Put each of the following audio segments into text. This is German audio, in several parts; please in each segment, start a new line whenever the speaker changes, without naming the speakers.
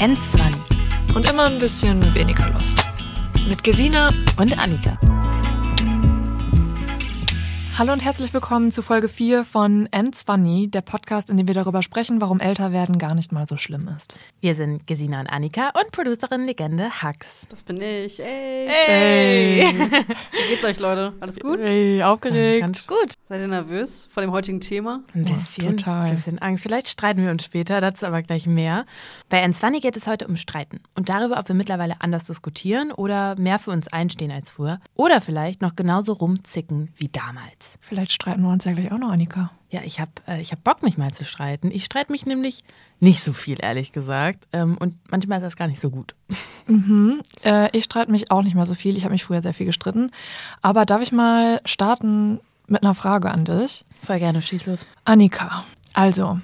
N20
Und immer ein bisschen weniger Lust. Mit Gesina.
und Annika.
Hallo und herzlich willkommen zu Folge 4 von N20, der Podcast, in dem wir darüber sprechen, warum älter werden gar nicht mal so schlimm ist.
Wir sind Gesina und Annika und Producerin Legende Hux.
Das bin ich. Ey.
Hey!
Wie geht's euch, Leute? Alles gut?
Hey, aufgeregt.
Ganz gut.
Seid ihr nervös vor dem heutigen Thema?
Ein bisschen,
total.
ein bisschen Angst. Vielleicht streiten wir uns später, dazu aber gleich mehr. Bei N20 geht es heute um Streiten und darüber, ob wir mittlerweile anders diskutieren oder mehr für uns einstehen als früher. Oder vielleicht noch genauso rumzicken wie damals.
Vielleicht streiten wir uns ja gleich auch noch, Annika.
Ja, ich habe äh, ich hab Bock, mich mal zu streiten. Ich streite mich nämlich nicht so viel, ehrlich gesagt. Ähm, und manchmal ist das gar nicht so gut.
Mhm. Äh, ich streite mich auch nicht mehr so viel. Ich habe mich früher sehr viel gestritten. Aber darf ich mal starten mit einer Frage an dich?
Voll gerne, schieß los.
Annika, also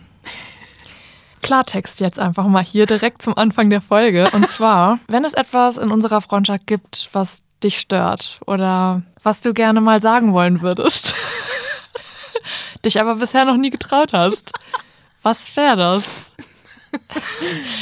Klartext jetzt einfach mal hier direkt zum Anfang der Folge. Und zwar, wenn es etwas in unserer Freundschaft gibt, was dich stört oder was du gerne mal sagen wollen würdest, dich aber bisher noch nie getraut hast, was wäre das?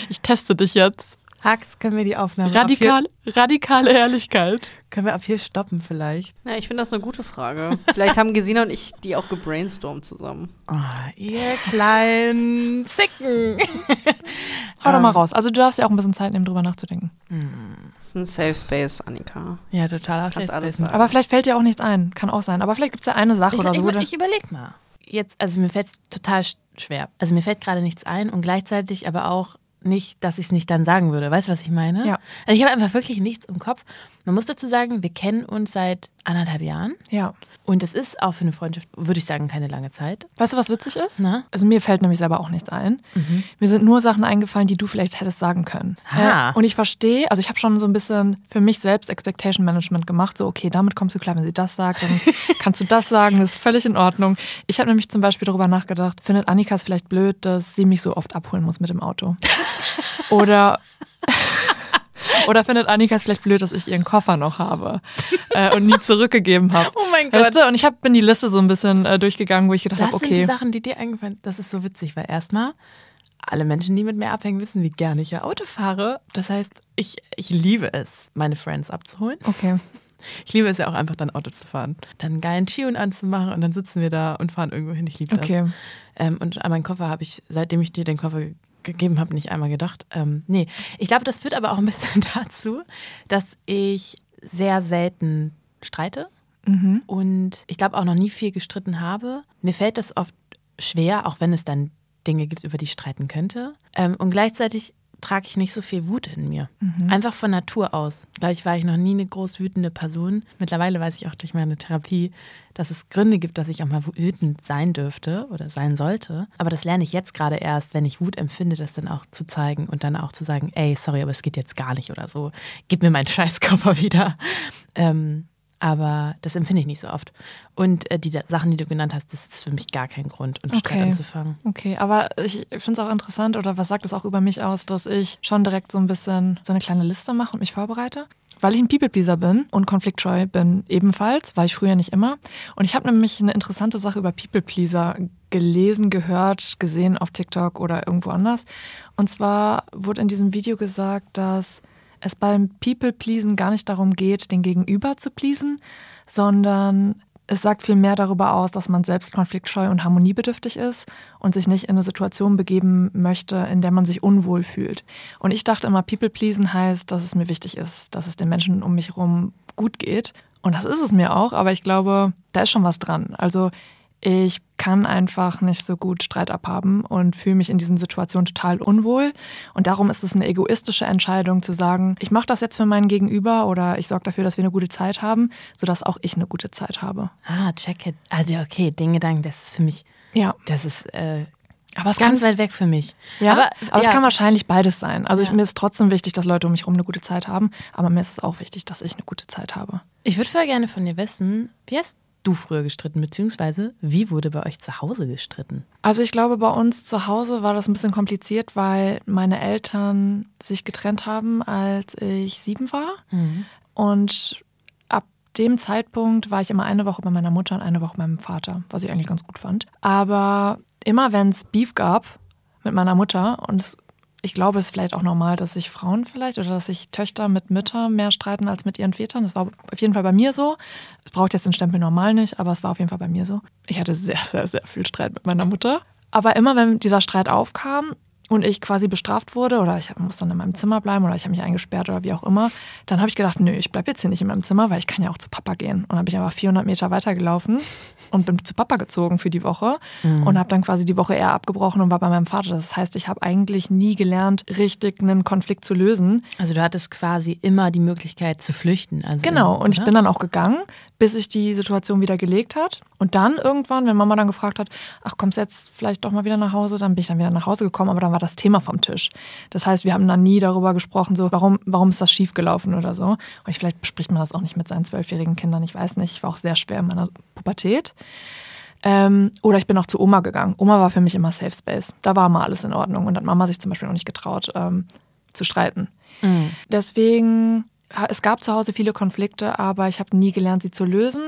Ich teste dich jetzt.
Hux, können wir die Aufnahme
Radikal, radikale Ehrlichkeit.
Können wir ab hier stoppen vielleicht?
Ja, ich finde das eine gute Frage. Vielleicht haben Gesina und ich die auch gebrainstormt zusammen.
Oh, ihr kleinen Zicken.
Hau doch mal
Ähm.
raus. Also du darfst ja auch ein bisschen Zeit nehmen, drüber nachzudenken.
Das ist ein Safe Space, Annika.
Ja, total.
Kannst alles
Aber
vielleicht fällt dir auch nichts ein. Kann auch sein. Aber vielleicht gibt es ja eine Sache
ich,
oder so. wo
ich, ich überleg mal. Jetzt, also mir fällt es total sch- schwer. Also mir fällt gerade nichts ein und gleichzeitig aber auch nicht, dass ich es nicht dann sagen würde. Weißt du, was ich meine?
Ja.
Also ich habe einfach wirklich nichts im Kopf. Man muss dazu sagen, wir kennen uns seit anderthalb Jahren.
ja.
Und es ist auch für eine Freundschaft, würde ich sagen, keine lange Zeit.
Weißt du, was witzig ist?
Na?
Also mir fällt nämlich selber auch nichts ein. Mir sind nur Sachen eingefallen, die du vielleicht hättest sagen können. Äh, und ich verstehe, also ich habe schon so ein bisschen für mich selbst Expectation Management gemacht. So, okay, damit kommst du klar, wenn sie das sagt, dann kannst du das sagen, das ist völlig in Ordnung. Ich habe nämlich zum Beispiel darüber nachgedacht, findet Annika es vielleicht blöd, dass sie mich so oft abholen muss mit dem Auto? Oder Oder findet Annika es vielleicht blöd, dass ich ihren Koffer noch habe äh, und nie zurückgegeben habe?
Oh mein
Weißt du, und ich hab, bin die Liste so ein bisschen äh, durchgegangen, wo ich gedacht
Das
habe,
sind die
okay.
Sachen, die dir eingefallen sind. Das ist so witzig, weil erstmal alle Menschen, die mit mir abhängen, wissen, wie gerne ich ja Auto fahre. Das heißt, ich, ich liebe es, meine Friends abzuholen.
Okay.
Ich liebe es ja auch einfach dann Auto zu fahren. Dann einen geilen Tune anzumachen und dann sitzen wir da und fahren irgendwo hin. Ich liebe das.
Okay.
Ähm, und an meinen Koffer habe ich, seitdem ich dir den Koffer gegeben habe, nicht einmal gedacht. Ähm, nee, ich glaube, das führt aber auch ein bisschen dazu, dass ich sehr selten streite
Mhm.
und ich glaube auch noch nie viel gestritten habe. Mir fällt das oft schwer, auch wenn es dann Dinge gibt, über die ich streiten könnte. Ähm, und gleichzeitig trage ich nicht so viel Wut in mir. Einfach von Natur aus. Gleich war ich noch nie eine groß wütende Person. Mittlerweile weiß ich auch durch meine Therapie, dass es Gründe gibt, dass ich auch mal wütend sein dürfte oder sein sollte. Aber das lerne ich jetzt gerade erst, wenn ich Wut empfinde, das dann auch zu zeigen und dann auch zu sagen, ey, sorry, aber es geht jetzt gar nicht oder so. Gib mir meinen Scheißkörper wieder. Ähm, aber das empfinde ich nicht so oft. Und äh, die da- Sachen, die du genannt hast, das ist für mich gar kein Grund, einen Streit
Okay.
anzufangen.
Okay, aber ich finde es auch interessant, oder was sagt es auch über mich aus, dass ich schon direkt so ein bisschen so eine kleine Liste mache und mich vorbereite? Weil ich ein People-Pleaser bin und konfliktscheu bin ebenfalls, war ich früher nicht immer. Und ich habe nämlich eine interessante Sache über People-Pleaser gelesen, gehört, gesehen auf TikTok oder irgendwo anders. Und zwar wurde in diesem Video gesagt, dass es beim People-Pleasen gar nicht darum geht, den Gegenüber zu pleasen, sondern es sagt viel mehr darüber aus, dass man selbst konfliktscheu und harmoniebedürftig ist und sich nicht in eine Situation begeben möchte, in der man sich unwohl fühlt. Und ich dachte immer, People pleasen heißt, dass es mir wichtig ist, dass es den Menschen um mich herum gut geht. Und das ist es mir auch, aber ich glaube, da ist schon was dran. Also ich kann einfach nicht so gut Streit abhaben und fühle mich in diesen Situationen total unwohl. Und darum ist es eine egoistische Entscheidung zu sagen, ich mache das jetzt für meinen Gegenüber oder ich sorge dafür, dass wir eine gute Zeit haben, sodass auch ich eine gute Zeit habe.
Ah, check it. Also okay, den Gedanken, das ist für mich,
Ja,
das ist äh,
aber es
ganz
kann,
weit weg für mich.
ja, aber,
ja.
es kann wahrscheinlich beides sein. Also ich,
Ja.
mir ist trotzdem wichtig, dass Leute um mich herum eine gute Zeit haben, aber mir ist es auch wichtig, dass ich eine gute Zeit habe.
Ich würde voll gerne von dir wissen, wie hast du früher gestritten, beziehungsweise wie wurde bei euch zu Hause gestritten?
Also ich glaube, bei uns zu Hause war das ein bisschen kompliziert, weil meine Eltern sich getrennt haben, als ich sieben war. Und ab dem Zeitpunkt war ich immer eine Woche bei meiner Mutter und eine Woche bei meinem Vater, was ich eigentlich ganz gut fand. Aber immer wenn es Beef gab mit meiner Mutter und es ich glaube, es ist vielleicht auch normal, dass sich Frauen vielleicht oder dass sich Töchter mit Müttern mehr streiten als mit ihren Vätern. Das war auf jeden Fall bei mir so. Es braucht jetzt den Stempel normal nicht, aber es war auf jeden Fall bei mir so. Ich hatte sehr, sehr, sehr viel Streit mit meiner Mutter. Aber immer, wenn dieser Streit aufkam, und ich quasi bestraft wurde oder ich muss dann in meinem Zimmer bleiben oder ich habe mich eingesperrt oder wie auch immer, dann habe ich gedacht, nö, ich bleibe jetzt hier nicht in meinem Zimmer, weil ich kann ja auch zu Papa gehen. Und dann habe ich aber 400 Meter weitergelaufen und bin zu Papa gezogen für die Woche mhm. und habe dann quasi die Woche eher abgebrochen und war bei meinem Vater. Das heißt, ich habe eigentlich nie gelernt, richtig einen Konflikt zu lösen.
Also du hattest quasi immer die Möglichkeit zu flüchten. Also
genau, und ich bin dann auch gegangen, bis sich die Situation wieder gelegt hat. Und dann irgendwann, wenn Mama dann gefragt hat, ach, kommst du jetzt vielleicht doch mal wieder nach Hause, dann bin ich dann wieder nach Hause gekommen, aber dann war das Thema vom Tisch. Das heißt, wir haben dann nie darüber gesprochen, so, warum, warum ist das schiefgelaufen oder so. Und ich, vielleicht bespricht man das auch nicht mit seinen zwölfjährigen Kindern, ich weiß nicht. Ich war auch sehr schwer in meiner Pubertät. Ähm, oder ich bin auch zu Oma gegangen. Oma war für mich immer Safe Space. Da war mal alles in Ordnung und hat Mama sich zum Beispiel noch nicht getraut, ähm, zu streiten. Mhm. Deswegen, es gab zu Hause viele Konflikte, aber ich habe nie gelernt, sie zu lösen.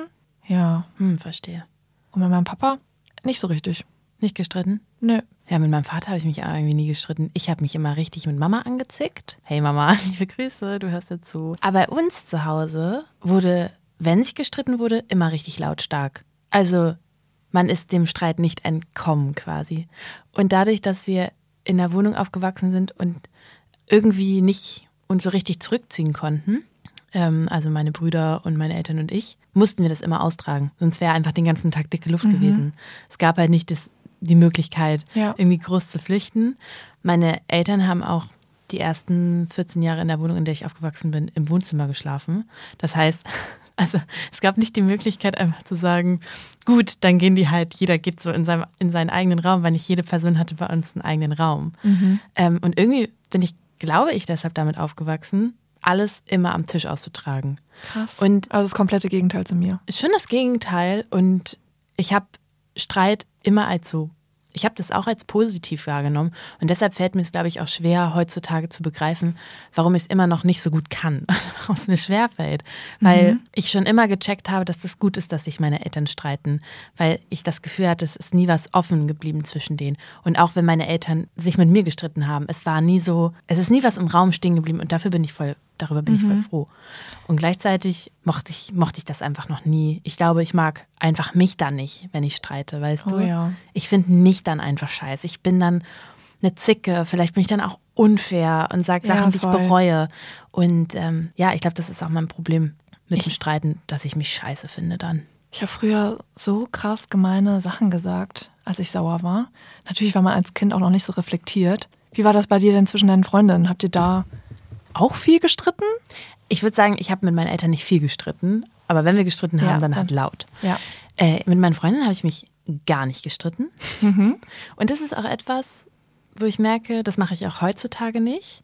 Ja.
Hm, verstehe.
Und mit meinem Papa nicht so richtig.
Nicht gestritten?
Nö.
Ja, mit meinem Vater habe ich mich irgendwie nie gestritten. Ich habe mich immer richtig mit Mama angezickt. Hey Mama, liebe Grüße, du hörst dazu. Aber bei uns zu Hause wurde, wenn sich gestritten wurde, immer richtig lautstark. Also man ist dem Streit nicht entkommen quasi. Und dadurch, dass wir in der Wohnung aufgewachsen sind und irgendwie nicht uns so richtig zurückziehen konnten, ähm, also meine Brüder und meine Eltern und ich, mussten wir das immer austragen. Sonst wäre einfach den ganzen Tag dicke Luft mhm. gewesen. Es gab halt nicht das, die Möglichkeit, ja. irgendwie groß zu flüchten. Meine Eltern haben auch die ersten 14 Jahre in der Wohnung, in der ich aufgewachsen bin, im Wohnzimmer geschlafen. Das heißt, also es gab nicht die Möglichkeit, einfach zu sagen, gut, dann gehen die halt, jeder geht so in, seinem, in seinen eigenen Raum, weil nicht jede Person hatte bei uns einen eigenen Raum. Mhm. Ähm, und irgendwie bin ich, glaube ich, deshalb damit aufgewachsen, alles immer am Tisch auszutragen.
Krass. Und also das komplette Gegenteil zu mir.
Schon das Gegenteil. Und ich habe Streit immer als so ich habe das auch als positiv wahrgenommen. Und deshalb fällt mir es, glaube ich, auch schwer, heutzutage zu begreifen, warum ich es immer noch nicht so gut kann. warum es mir schwer fällt. Weil mhm. ich schon immer gecheckt habe, dass es das gut ist, dass sich meine Eltern streiten. Weil ich das Gefühl hatte, es ist nie was offen geblieben zwischen denen. Und auch wenn meine Eltern sich mit mir gestritten haben, es war nie so, es ist nie was im Raum stehen geblieben. Und dafür bin ich voll darüber bin mhm. ich voll mhm. froh. Und gleichzeitig mochte ich, mochte ich das einfach noch nie. Ich glaube, ich mag einfach mich dann nicht, wenn ich streite, weißt oh, du? Ja. Ich finde mich dann einfach scheiße. Ich bin dann eine Zicke, vielleicht bin ich dann auch unfair und sage Sachen, ja, die ich bereue. Und ähm, ja, ich glaube, das ist auch mein Problem mit ich, dem Streiten, dass ich mich scheiße finde dann.
Ich habe früher so krass gemeine Sachen gesagt, als ich sauer war. Natürlich war man als Kind auch noch nicht so reflektiert. Wie war das bei dir denn zwischen deinen Freundinnen? Habt ihr da auch viel gestritten?
Ich würde sagen, ich habe mit meinen Eltern nicht viel gestritten, aber wenn wir gestritten haben, ja, dann halt laut.
Ja.
Äh, mit meinen Freundinnen habe ich mich gar nicht gestritten. Mhm. Und das ist auch etwas, wo ich merke, das mache ich auch heutzutage nicht,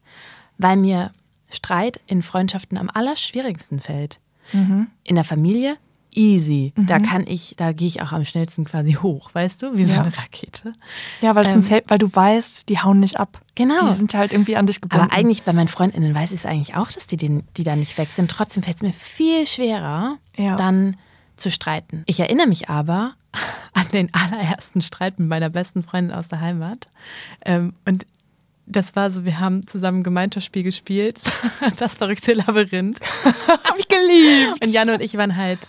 weil mir Streit in Freundschaften am allerschwierigsten fällt. Mhm. In der Familie easy. Mhm. Da kann ich, da gehe ich auch am schnellsten quasi hoch, weißt du, wie so ja. eine Rakete.
Ja, weil, ähm, weil du weißt, die hauen nicht ab.
Genau.
Die sind halt irgendwie an dich gebunden.
Aber eigentlich bei meinen Freundinnen weiß ich es eigentlich auch, dass die, den, die da nicht weg sind. Trotzdem fällt es mir viel schwerer, ja. dann zu streiten. Ich erinnere mich aber an den allerersten Streit mit meiner besten Freundin aus der Heimat. Ähm, und das war so, wir haben zusammen Gemeinschaftsspiel gespielt. Das verrückte Labyrinth.
Hab ich geliebt.
Und Jan und ich waren halt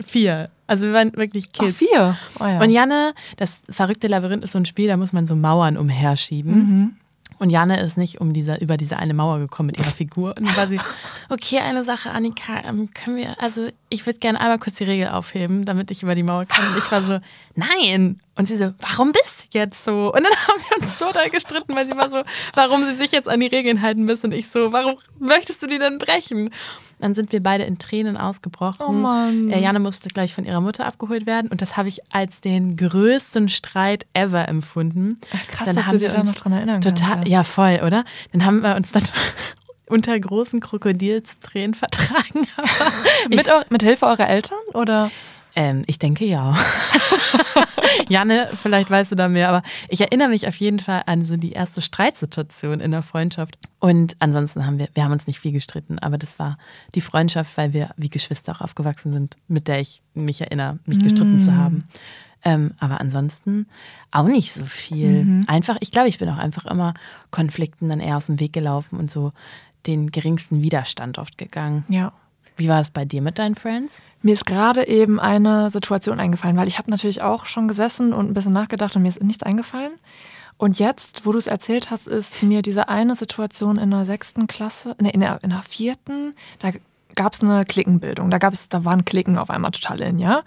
vier. Also wir waren wirklich Kids.
Ach, vier.
Oh, ja. Und Janne, das verrückte Labyrinth ist so ein Spiel, da muss man so Mauern umherschieben. Mhm. Und Janne ist nicht um diese, über diese eine Mauer gekommen mit ihrer Figur. Und war sie, okay, eine Sache, Annika, ähm, können wir, also ich würde gerne einmal kurz die Regel aufheben, damit ich über die Mauer kann. Und ich war so, nein. Und sie so, warum bist du jetzt so? Und dann haben wir uns so da gestritten, weil sie war so, warum sie sich jetzt an die Regeln halten müssen. Und ich so, warum möchtest du die denn brechen? Dann sind wir beide in Tränen ausgebrochen.
Oh Mann.
Äh, Janne musste gleich von ihrer Mutter abgeholt werden und das habe ich als den größten Streit ever empfunden.
Ach, krass, dann dass haben du dich da noch dran erinnern
total, kannst, ja. ja, voll, oder? Dann haben wir uns dann unter großen Krokodilstränen vertragen.
mit, mit Hilfe eurer Eltern oder?
Ähm, ich denke ja. Janne, vielleicht weißt du da mehr, aber ich erinnere mich auf jeden Fall an so die erste Streitsituation in der Freundschaft. Und ansonsten haben wir, wir haben uns nicht viel gestritten, aber das war die Freundschaft, weil wir wie Geschwister auch aufgewachsen sind, mit der ich mich erinnere, mich gestritten mm. zu haben. Ähm, aber ansonsten auch nicht so viel. Mhm. Einfach, ich glaube, ich bin auch einfach immer Konflikten dann eher aus dem Weg gelaufen und so den geringsten Widerstand oft gegangen.
Ja.
Wie war es bei dir mit deinen Friends?
Mir ist gerade eben eine Situation eingefallen, weil ich habe natürlich auch schon gesessen und ein bisschen nachgedacht und mir ist nichts eingefallen. Und jetzt, wo du es erzählt hast, ist mir diese eine Situation in der sechsten Klasse, nee, in der, in der vierten, da gab es eine Klickenbildung. Da gab es, da waren Klicken auf einmal total in, ja.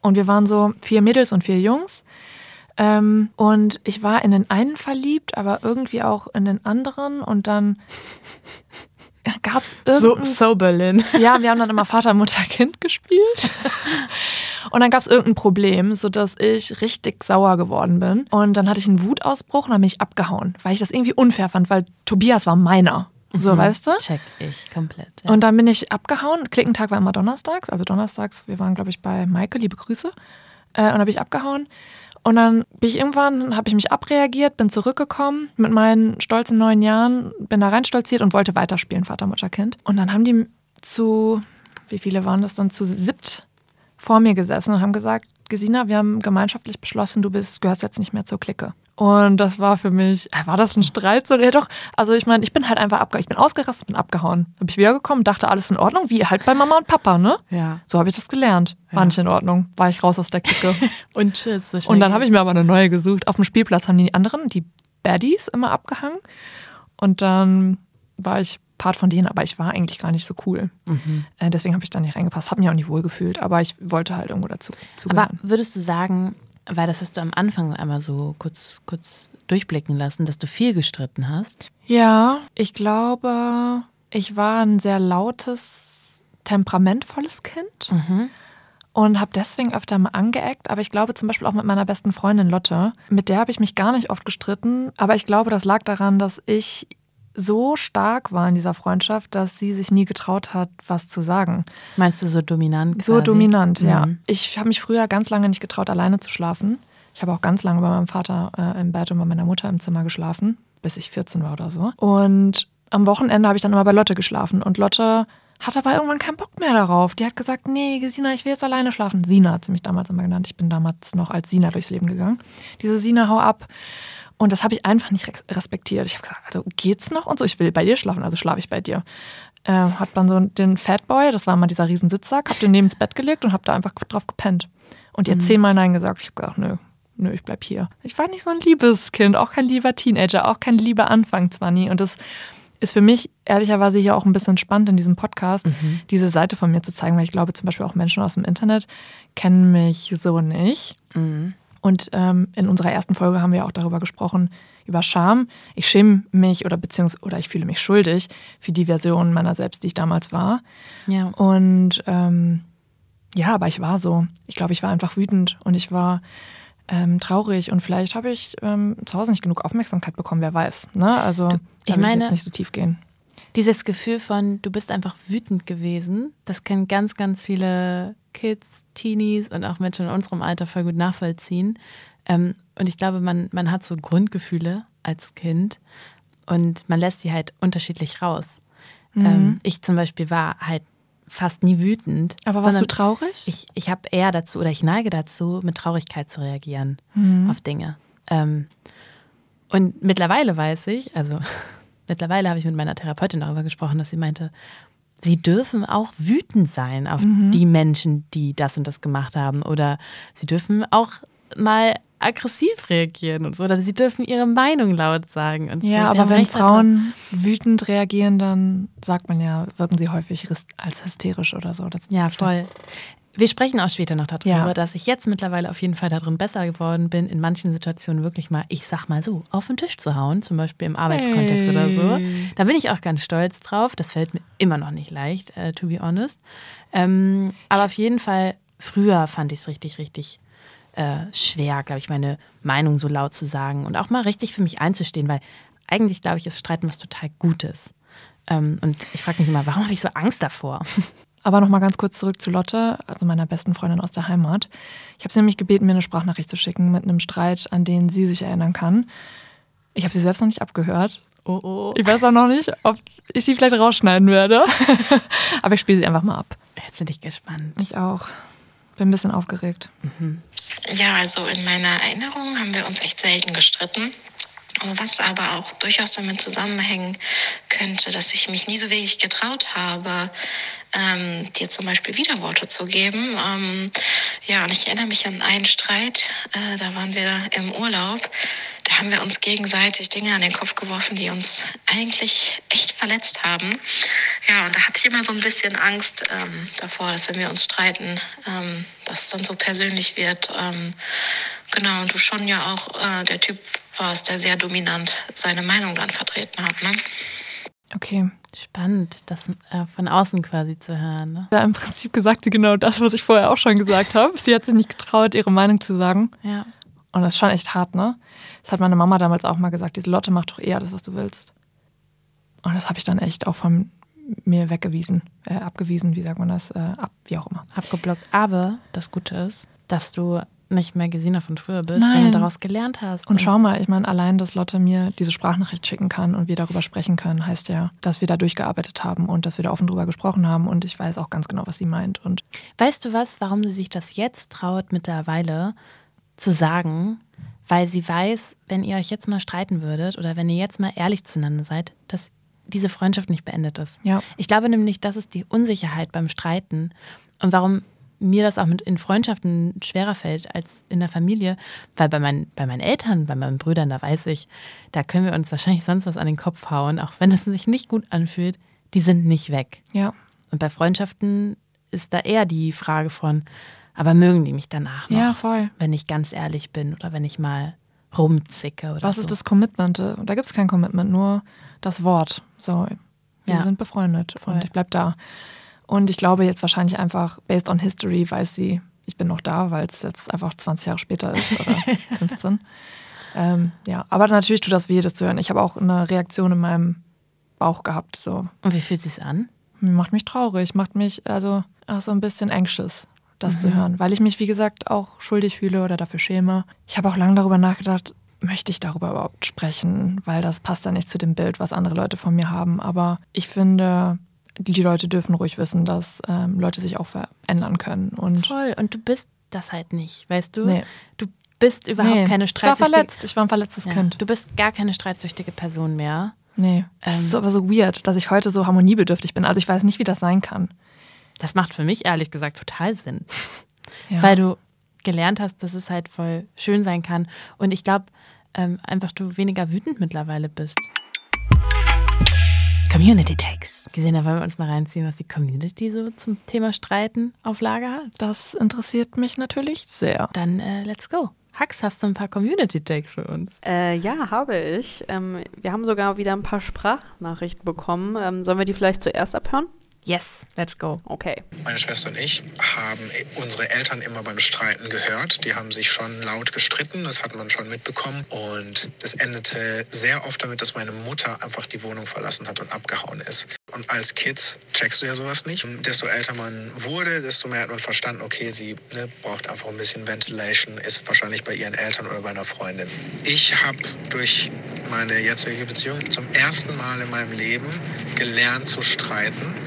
Und wir waren so vier Mädels und vier Jungs. Ähm, und ich war in den einen verliebt, aber irgendwie auch in den anderen. Und dann gab es
so, so Berlin.
Ja, wir haben dann immer Vater, Mutter, Kind gespielt. Und dann gab es irgendein Problem, sodass ich richtig sauer geworden bin. Und dann hatte ich einen Wutausbruch und dann bin ich abgehauen, weil ich das irgendwie unfair fand, weil Tobias war meiner. So, mhm. weißt du?
Check ich komplett.
Ja. Und dann bin ich abgehauen. Klickentag war immer donnerstags. Also donnerstags, wir waren, glaube ich, bei Maike, liebe Grüße. Äh, und dann bin ich abgehauen. Und dann bin ich irgendwann, habe ich mich abreagiert, bin zurückgekommen mit meinen stolzen neun Jahren, bin da reinstolziert und wollte weiterspielen, Vater, Mutter, Kind. Und dann haben die zu, wie viele waren das dann, zu siebt vor mir gesessen und haben gesagt, Gesina, wir haben gemeinschaftlich beschlossen, du bist, gehörst jetzt nicht mehr zur Clique. Und das war für mich, äh, war das ein Streit? So, ja doch, also ich meine, ich bin halt einfach abgehauen. Ich bin ausgerastet, bin abgehauen. Habe ich wiedergekommen, dachte, alles in Ordnung, wie halt bei Mama und Papa, ne?
Ja.
So habe ich das gelernt. War ja. nicht in Ordnung. War ich raus aus der Clique.
und tschüss. So
und dann habe ich mir aber eine neue gesucht. Auf dem Spielplatz haben die anderen, die Baddies, immer abgehangen. Und dann war ich Part von denen, aber ich war eigentlich gar nicht so cool. Mhm. Äh, deswegen habe ich da nicht reingepasst. Habe mich auch nicht wohl gefühlt, aber ich wollte halt irgendwo dazu zugehören.
Aber würdest du sagen, weil das hast du am Anfang einmal so kurz, kurz durchblicken lassen, dass du viel gestritten hast.
Ja, ich glaube, ich war ein sehr lautes, temperamentvolles Kind. Mhm. Und habe deswegen öfter mal angeeckt, aber ich glaube zum Beispiel auch mit meiner besten Freundin Lotte. Mit der habe ich mich gar nicht oft gestritten, aber ich glaube, das lag daran, dass ich so stark war in dieser Freundschaft, dass sie sich nie getraut hat, was zu sagen.
Meinst du so dominant?
Quasi? So dominant, mhm. ja. Ich habe mich früher ganz lange nicht getraut, alleine zu schlafen. Ich habe auch ganz lange bei meinem Vater äh, im Bett und bei meiner Mutter im Zimmer geschlafen, bis ich 14 war oder so. Und am Wochenende habe ich dann immer bei Lotte geschlafen. Und Lotte hat aber irgendwann keinen Bock mehr darauf. Die hat gesagt, nee, Sina, ich will jetzt alleine schlafen. Sina hat sie mich damals immer genannt. Ich bin damals noch als Sina durchs Leben gegangen. Diese Sina, hau ab. Und das habe ich einfach nicht respektiert. Ich habe gesagt, also geht's noch und so, ich will bei dir schlafen, also schlafe ich bei dir. Äh, hat man so den Fatboy, das war mal dieser riesen Sitzsack, hab den neben ins Bett gelegt und hab da einfach drauf gepennt. Und ihr mhm. zehnmal Nein gesagt. Ich habe gesagt, nö, nö, ich bleib hier. Ich war nicht so ein liebes Kind, auch kein lieber Teenager, auch kein lieber Anfang zwar nie. Und das ist für mich ehrlicherweise hier auch ein bisschen spannend in diesem Podcast, mhm. diese Seite von mir zu zeigen, weil ich glaube zum Beispiel auch Menschen aus dem Internet kennen mich so nicht. Mhm. Und ähm, in unserer ersten Folge haben wir auch darüber gesprochen, über Scham. Ich schäme mich oder beziehungsweise oder ich fühle mich schuldig für die Version meiner selbst, die ich damals war.
Ja.
Und ähm, ja, aber ich war so. Ich glaube, ich war einfach wütend und ich war ähm, traurig und vielleicht habe ich ähm, zu Hause nicht genug Aufmerksamkeit bekommen, wer weiß. Ne? Also ich meine, jetzt nicht so tief gehen.
Dieses Gefühl von, du bist einfach wütend gewesen, das kennen ganz, ganz viele Kids, Teenies und auch Menschen in unserem Alter voll gut nachvollziehen. Ähm, und ich glaube, man, man hat so Grundgefühle als Kind und man lässt sie halt unterschiedlich raus. Mhm. Ähm, ich zum Beispiel war halt fast nie wütend.
Aber warst du traurig?
Ich, ich habe eher dazu oder ich neige dazu, mit Traurigkeit zu reagieren mhm. auf Dinge. Ähm, und mittlerweile weiß ich, also mittlerweile habe ich mit meiner Therapeutin darüber gesprochen, dass sie meinte, sie dürfen auch wütend sein auf mhm. die Menschen, die das und das gemacht haben. Oder sie dürfen auch mal aggressiv reagieren und so. Oder sie dürfen ihre Meinung laut sagen. Und
ja, aber wenn Frauen wütend reagieren, dann sagt man ja, wirken sie häufig als hysterisch oder so.
ja, voll. Wir sprechen auch später noch darüber, ja. dass ich jetzt mittlerweile auf jeden Fall darin besser geworden bin, in manchen Situationen wirklich mal, ich sag mal so, auf den Tisch zu hauen, zum Beispiel im Arbeitskontext hey. oder so. Da bin ich auch ganz stolz drauf. Das fällt mir immer noch nicht leicht, uh, to be honest. Ähm, aber auf jeden Fall, früher fand ich es richtig, richtig äh, schwer, glaube ich, meine Meinung so laut zu sagen und auch mal richtig für mich einzustehen, weil eigentlich, glaube ich, ist Streiten was total Gutes. Ähm, und ich frage mich immer, warum habe ich so Angst davor?
Aber nochmal ganz kurz zurück zu Lotte, also meiner besten Freundin aus der Heimat. Ich habe sie nämlich gebeten, mir eine Sprachnachricht zu schicken mit einem Streit, an den sie sich erinnern kann. Ich habe sie selbst noch nicht abgehört.
Oh, oh.
Ich weiß auch noch nicht, ob ich sie vielleicht rausschneiden werde. Aber ich spiele sie einfach mal ab.
Jetzt bin ich gespannt.
Ich auch. Bin ein bisschen aufgeregt.
Ja, also in meiner Erinnerung haben wir uns echt selten gestritten. Was aber auch durchaus damit zusammenhängen könnte, dass ich mich nie so wirklich getraut habe, ähm, dir zum Beispiel Widerworte zu geben. Ähm, ja, und ich erinnere mich an einen Streit, äh, da waren wir im Urlaub. Da haben wir uns gegenseitig Dinge an den Kopf geworfen, die uns eigentlich echt verletzt haben. Ja, und da hatte ich immer so ein bisschen Angst ähm, davor, dass wenn wir uns streiten, ähm, dass es dann so persönlich wird. Ähm, genau, und du schon ja auch äh, der Typ warst, der sehr dominant seine Meinung dann vertreten hat. Ne?
Okay.
Spannend, das äh, von außen quasi zu hören. Ne?
Ja, im Prinzip gesagt sie genau das, was ich vorher auch schon gesagt habe. Sie hat sich nicht getraut, ihre Meinung zu sagen.
Ja.
Und das ist schon echt hart, ne? Das hat meine Mama damals auch mal gesagt. Diese Lotte macht doch eher das, was du willst. Und das habe ich dann echt auch von mir weggewiesen, äh, abgewiesen, wie sagt man das, äh, ab, wie auch immer.
Abgeblockt. Aber das Gute ist, dass du nicht mehr Gesina von früher bist,
Nein.
sondern daraus gelernt hast.
Und schau mal, ich meine, allein, dass Lotte mir diese Sprachnachricht schicken kann und wir darüber sprechen können, heißt ja, dass wir da durchgearbeitet haben und dass wir da offen drüber gesprochen haben und ich weiß auch ganz genau, was sie meint. Und
Weißt du was, warum sie sich das jetzt traut, mittlerweile zu sagen? Weil sie weiß, wenn ihr euch jetzt mal streiten würdet oder wenn ihr jetzt mal ehrlich zueinander seid, dass diese Freundschaft nicht beendet ist.
ja,
Ich glaube nämlich, das ist die Unsicherheit beim Streiten und warum mir das auch mit in Freundschaften schwerer fällt als in der Familie, weil bei meinen, bei meinen Eltern, bei meinen Brüdern, da weiß ich, da können wir uns wahrscheinlich sonst was an den Kopf hauen, auch wenn es sich nicht gut anfühlt, die sind nicht weg.
ja.
Und bei Freundschaften ist da eher die Frage von, aber mögen die mich danach noch,
Ja, voll.
wenn ich ganz ehrlich bin oder wenn ich mal rumzicke oder
Was
so.
ist das Commitment? Da gibt es kein Commitment, nur das Wort. So, wir
Ja.
sind befreundet
Voll.
und ich bleib da. Und ich glaube jetzt wahrscheinlich einfach, based on history, weiß sie, ich bin noch da, weil es jetzt einfach 20 Jahre später ist oder 15. Ähm, ja, aber natürlich tut das weh, das zu hören. Ich habe auch eine Reaktion in meinem Bauch gehabt. So,
Und wie fühlt sich's an?
macht mich traurig, macht mich also auch so ein bisschen anxious, das
Mhm.
zu hören, weil ich mich, wie gesagt, auch schuldig fühle oder dafür schäme. Ich habe auch lange darüber nachgedacht, möchte ich darüber überhaupt sprechen, weil das passt ja nicht zu dem Bild, was andere Leute von mir haben. Aber ich finde, die Leute dürfen ruhig wissen, dass ähm, Leute sich auch verändern können. Und
Voll. Und du bist das halt nicht, weißt du?
Nee.
Du bist überhaupt
Nee,
keine
ich war
streitsüchtige
verletzt. Ich war ein verletztes
Ja,
Kind.
Du bist gar keine streitsüchtige Person mehr.
Nee. Es
Ähm.
ist aber so weird, dass ich heute so harmoniebedürftig bin. Also ich weiß nicht, wie das sein kann.
Das macht für mich ehrlich gesagt total Sinn.
Ja.
Weil du gelernt hast, dass es halt voll schön sein kann. Und ich glaube, ähm, einfach du weniger wütend mittlerweile bist. Community Takes. Gesehen, da wollen wir uns mal reinziehen, was die Community so zum Thema Streiten auf Lager hat.
das interessiert mich natürlich sehr.
Dann äh, let's go. Hax, hast du ein paar Community Takes für uns?
Äh, ja, habe ich. Ähm, wir haben sogar wieder ein paar Sprachnachrichten bekommen. Ähm, sollen wir die vielleicht zuerst abhören?
Yes, let's go.
Okay.
Meine Schwester und ich haben unsere Eltern immer beim Streiten gehört. Die haben sich schon laut gestritten, das hat man schon mitbekommen. Und das endete sehr oft damit, dass meine Mutter einfach die Wohnung verlassen hat und abgehauen ist. Und als Kids checkst du ja sowas nicht. Und desto älter man wurde, desto mehr hat man verstanden, okay, sie ne, braucht einfach ein bisschen Ventilation, ist wahrscheinlich bei ihren Eltern oder bei einer Freundin. Ich habe durch meine jetzige Beziehung zum ersten Mal in meinem Leben gelernt zu streiten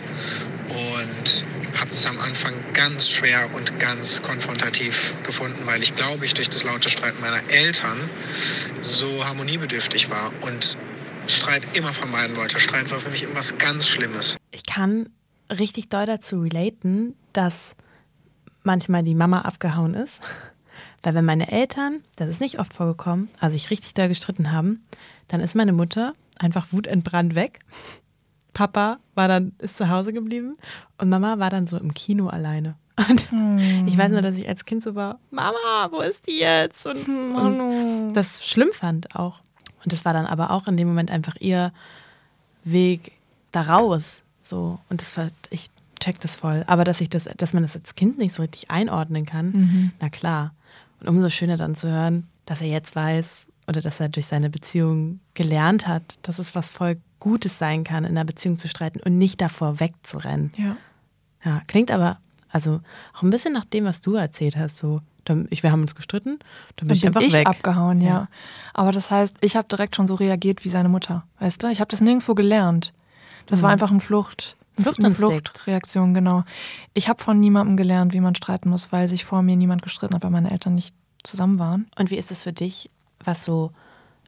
und habe es am Anfang ganz schwer und ganz konfrontativ gefunden, weil ich glaube, ich durch das laute Streiten meiner Eltern so harmoniebedürftig war und Streit immer vermeiden wollte. Streit war für mich immer was ganz Schlimmes.
Ich kann richtig doll dazu relaten, dass manchmal die Mama abgehauen ist. Weil wenn meine Eltern, das ist nicht oft vorgekommen, also sich richtig doll gestritten haben, dann ist meine Mutter einfach wutentbrannt weg. Papa war dann, ist zu Hause geblieben und Mama war dann so im Kino alleine. Und ich weiß nur, dass ich als Kind so war, Mama, wo ist die jetzt? Und, und das schlimm fand auch. Und das war dann aber auch in dem Moment einfach ihr Weg da raus. So. Und das war, ich check das voll. Aber dass ich das, dass man das als Kind nicht so richtig einordnen kann, na klar. Und umso schöner dann zu hören, dass er jetzt weiß oder dass er durch seine Beziehung gelernt hat, dass es was voll Gutes sein kann, in einer Beziehung zu streiten und nicht davor wegzurennen.
Ja.
Ja, klingt aber also auch ein bisschen nach dem, was du erzählt hast, so ich, wir haben uns gestritten, dann bin ich
Dann bin
einfach
ich
weg.
abgehauen, ja.
Ja.
Aber das heißt, ich habe direkt schon so reagiert wie seine Mutter, weißt du? Ich habe das nirgendwo gelernt. Das war einfach ein Flucht,
Ein
eine. Fluchtreaktion, genau. Ich habe von niemandem gelernt, wie man streiten muss, weil sich vor mir niemand gestritten hat, weil meine Eltern nicht zusammen waren.
Und wie ist es für dich, was so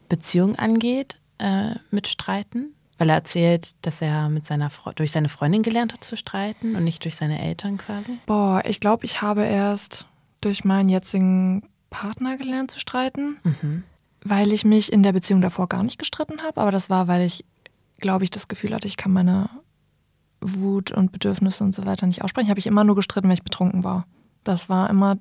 Beziehung angeht äh, mit Streiten? Weil er erzählt, dass er mit seiner Fre durch seine Freundin gelernt hat zu streiten und nicht durch seine Eltern quasi.
Boah, ich glaube, ich habe erst durch meinen jetzigen Partner gelernt zu streiten,
Mhm.
weil ich mich in der Beziehung davor gar nicht gestritten habe. Aber das war, weil ich, glaube ich, das Gefühl hatte, ich kann meine Wut und Bedürfnisse und so weiter nicht aussprechen. Habe ich immer nur gestritten, wenn ich betrunken war. Das war immer